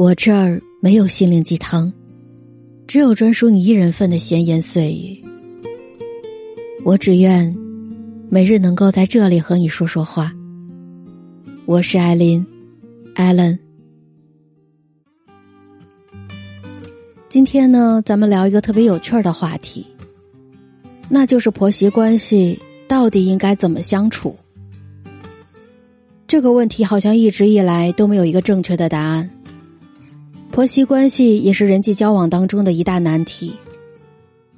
我这儿没有心灵鸡汤，只有专属你一人份的闲言碎语。我只愿每日能够在这里和你说说话。我是艾琳，艾伦。今天呢，咱们聊一个特别有趣的话题，那就是婆媳关系到底应该怎么相处？这个问题好像一直以来都没有一个正确的答案。婆媳关系也是人际交往当中的一大难题。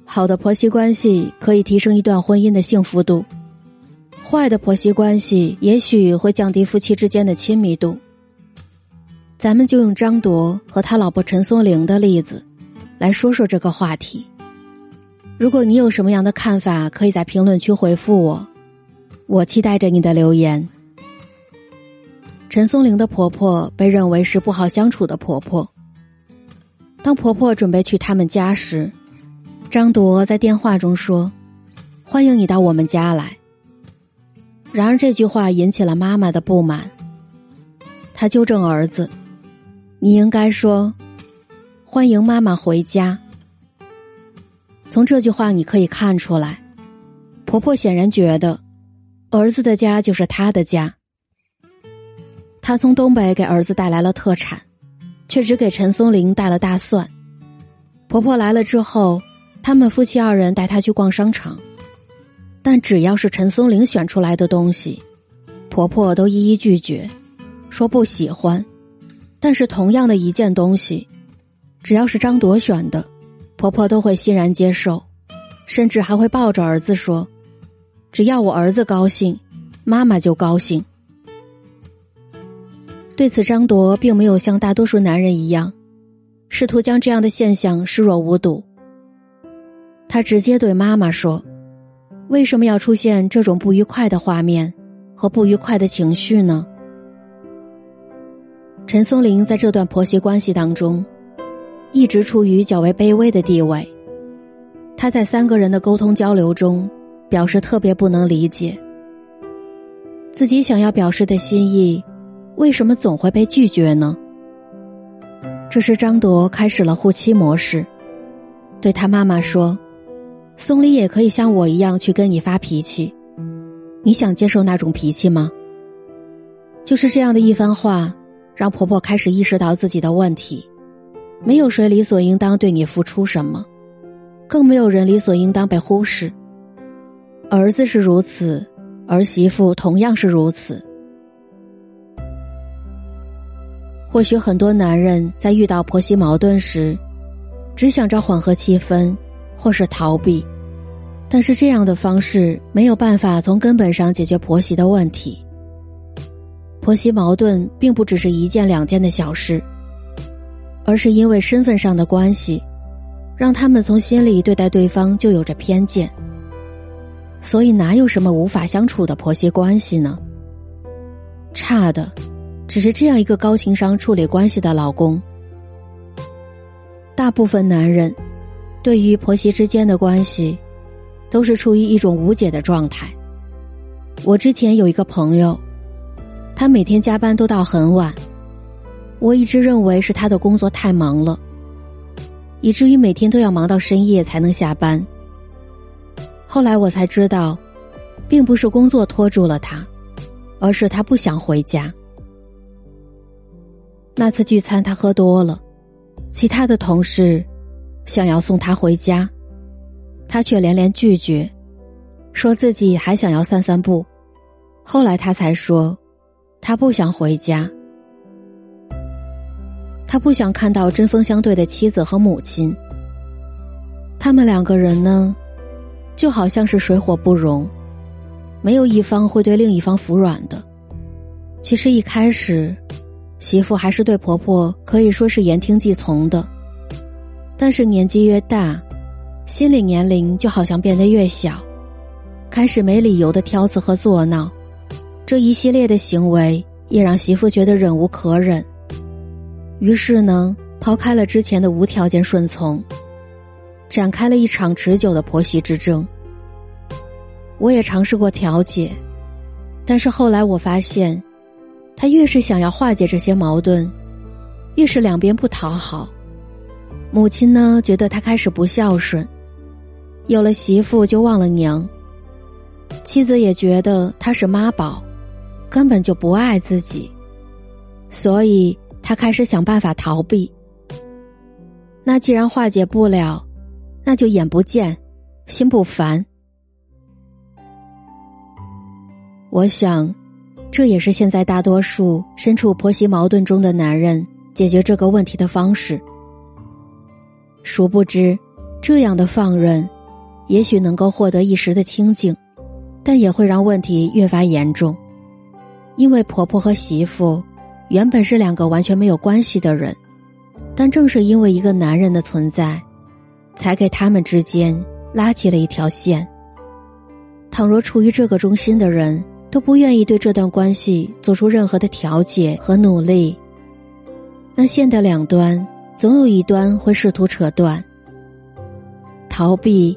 好的婆媳关系可以提升一段婚姻的幸福度，坏的婆媳关系也许会降低夫妻之间的亲密度。咱们就用张铎和他老婆陈松伶的例子来说说这个话题。如果你有什么样的看法，可以在评论区回复我，我期待着你的留言。陈松伶的婆婆被认为是不好相处的婆婆。当婆婆准备去他们家时，张铎在电话中说：“欢迎你到我们家来。”然而这句话引起了妈妈的不满。他纠正儿子：“你应该说，欢迎妈妈回家。”从这句话你可以看出来，婆婆显然觉得儿子的家就是她的家。她从东北给儿子带来了特产。却只给陈松林带了大蒜。婆婆来了之后，他们夫妻二人带她去逛商场，但只要是陈松林选出来的东西，婆婆都一一拒绝，说不喜欢。但是同样的一件东西，只要是张铎选的，婆婆都会欣然接受，甚至还会抱着儿子说：“只要我儿子高兴，妈妈就高兴。”对此，张铎并没有像大多数男人一样，试图将这样的现象视若无睹。他直接对妈妈说：“为什么要出现这种不愉快的画面和不愉快的情绪呢？”陈松伶在这段婆媳关系当中，一直处于较为卑微的地位。他在三个人的沟通交流中，表示特别不能理解自己想要表示的心意。为什么总会被拒绝呢？这时，张铎开始了护妻模式，对他妈妈说：“松林也可以像我一样去跟你发脾气，你想接受那种脾气吗？”就是这样的一番话，让婆婆开始意识到自己的问题：没有谁理所应当对你付出什么，更没有人理所应当被忽视。儿子是如此，儿媳妇同样是如此。或许很多男人在遇到婆媳矛盾时，只想着缓和气氛，或是逃避，但是这样的方式没有办法从根本上解决婆媳的问题。婆媳矛盾并不只是一件两件的小事，而是因为身份上的关系，让他们从心里对待对方就有着偏见。所以哪有什么无法相处的婆媳关系呢？差的。只是这样一个高情商处理关系的老公。大部分男人，对于婆媳之间的关系，都是处于一种无解的状态。我之前有一个朋友，他每天加班都到很晚，我一直认为是他的工作太忙了，以至于每天都要忙到深夜才能下班。后来我才知道，并不是工作拖住了他，而是他不想回家。那次聚餐，他喝多了，其他的同事想要送他回家，他却连连拒绝，说自己还想要散散步。后来他才说，他不想回家，他不想看到针锋相对的妻子和母亲。他们两个人呢，就好像是水火不容，没有一方会对另一方服软的。其实一开始。媳妇还是对婆婆可以说是言听计从的，但是年纪越大，心理年龄就好像变得越小，开始没理由的挑刺和作闹，这一系列的行为也让媳妇觉得忍无可忍。于是呢，抛开了之前的无条件顺从，展开了一场持久的婆媳之争。我也尝试过调解，但是后来我发现。他越是想要化解这些矛盾，越是两边不讨好。母亲呢，觉得他开始不孝顺，有了媳妇就忘了娘。妻子也觉得他是妈宝，根本就不爱自己，所以他开始想办法逃避。那既然化解不了，那就眼不见，心不烦。我想，这也是现在大多数身处婆媳矛盾中的男人解决这个问题的方式。殊不知，这样的放任，也许能够获得一时的清静。但也会让问题越发严重，因为婆婆和媳妇原本是两个完全没有关系的人，但正是因为一个男人的存在，才给他们之间拉起了一条线。倘若处于这个中心的人都不愿意对这段关系做出任何的调解和努力，那线的两端总有一端会试图扯断，逃避。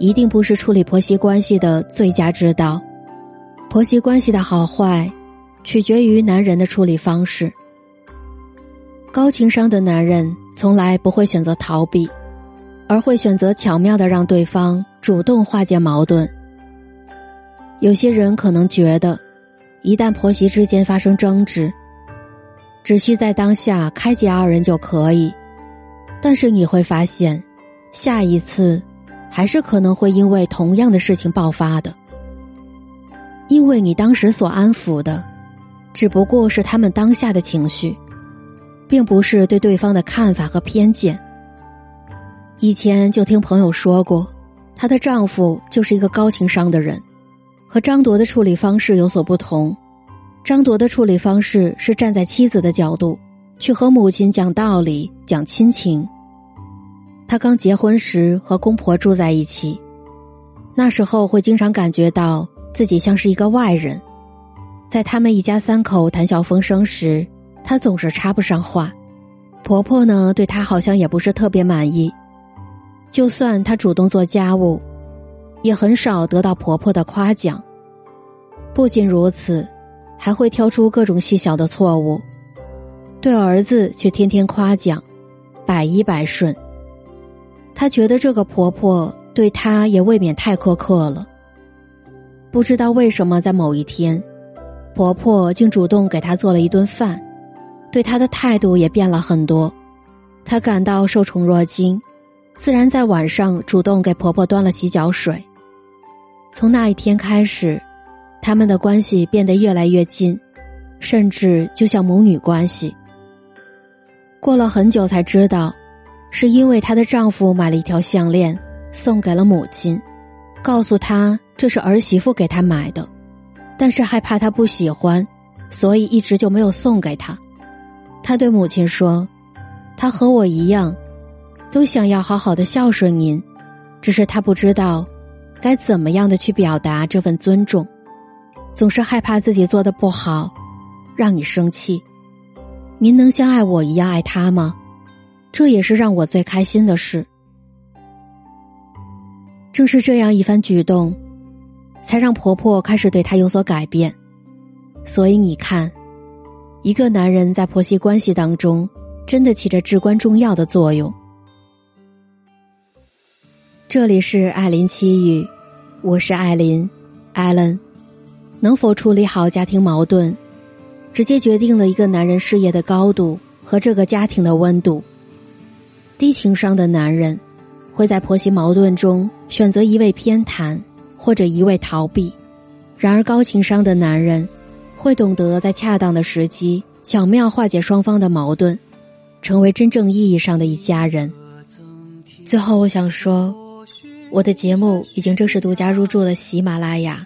一定不是处理婆媳关系的最佳之道。婆媳关系的好坏，取决于男人的处理方式。高情商的男人从来不会选择逃避，而会选择巧妙的让对方主动化解矛盾。有些人可能觉得，一旦婆媳之间发生争执，只需在当下开解二人就可以，但是你会发现，下一次。还是可能会因为同样的事情爆发的，因为你当时所安抚的，只不过是他们当下的情绪，并不是对对方的看法和偏见。以前就听朋友说过，她的丈夫就是一个高情商的人，和张铎的处理方式有所不同。张铎的处理方式是站在妻子的角度，去和母亲讲道理、讲亲情。他刚结婚时和公婆住在一起，那时候会经常感觉到自己像是一个外人，在他们一家三口谈笑风生时，他总是插不上话。婆婆呢，对他好像也不是特别满意，就算他主动做家务，也很少得到婆婆的夸奖。不仅如此，还会挑出各种细小的错误，对儿子却天天夸奖，百依百顺。她觉得这个婆婆对她也未免太苛刻了。不知道为什么，在某一天，婆婆竟主动给她做了一顿饭，对她的态度也变了很多。她感到受宠若惊，自然在晚上主动给婆婆端了洗脚水。从那一天开始，他们的关系变得越来越近，甚至就像母女关系。过了很久才知道。是因为她的丈夫买了一条项链，送给了母亲，告诉她这是儿媳妇给她买的，但是害怕她不喜欢，所以一直就没有送给她。她对母亲说：“她和我一样，都想要好好的孝顺您，只是她不知道该怎么样的去表达这份尊重，总是害怕自己做的不好，让你生气。您能像爱我一样爱他吗？”这也是让我最开心的事。正是这样一番举动，才让婆婆开始对她有所改变。所以你看，一个男人在婆媳关系当中，真的起着至关重要的作用。这里是艾琳七语，我是艾琳，艾伦。能否处理好家庭矛盾，直接决定了一个男人事业的高度和这个家庭的温度。低情商的男人，会在婆媳矛盾中选择一味偏袒或者一味逃避；然而高情商的男人，会懂得在恰当的时机巧妙化解双方的矛盾，成为真正意义上的一家人。最后，我想说，我的节目已经正式独家入驻了喜马拉雅，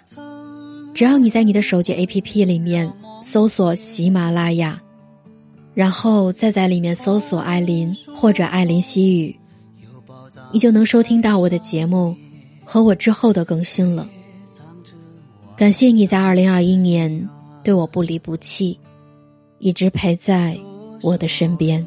只要你在你的手机 APP 里面搜索喜马拉雅。然后再在里面搜索艾琳或者艾琳西语，你就能收听到我的节目和我之后的更新了。感谢你在二零二一年对我不离不弃，一直陪在我的身边。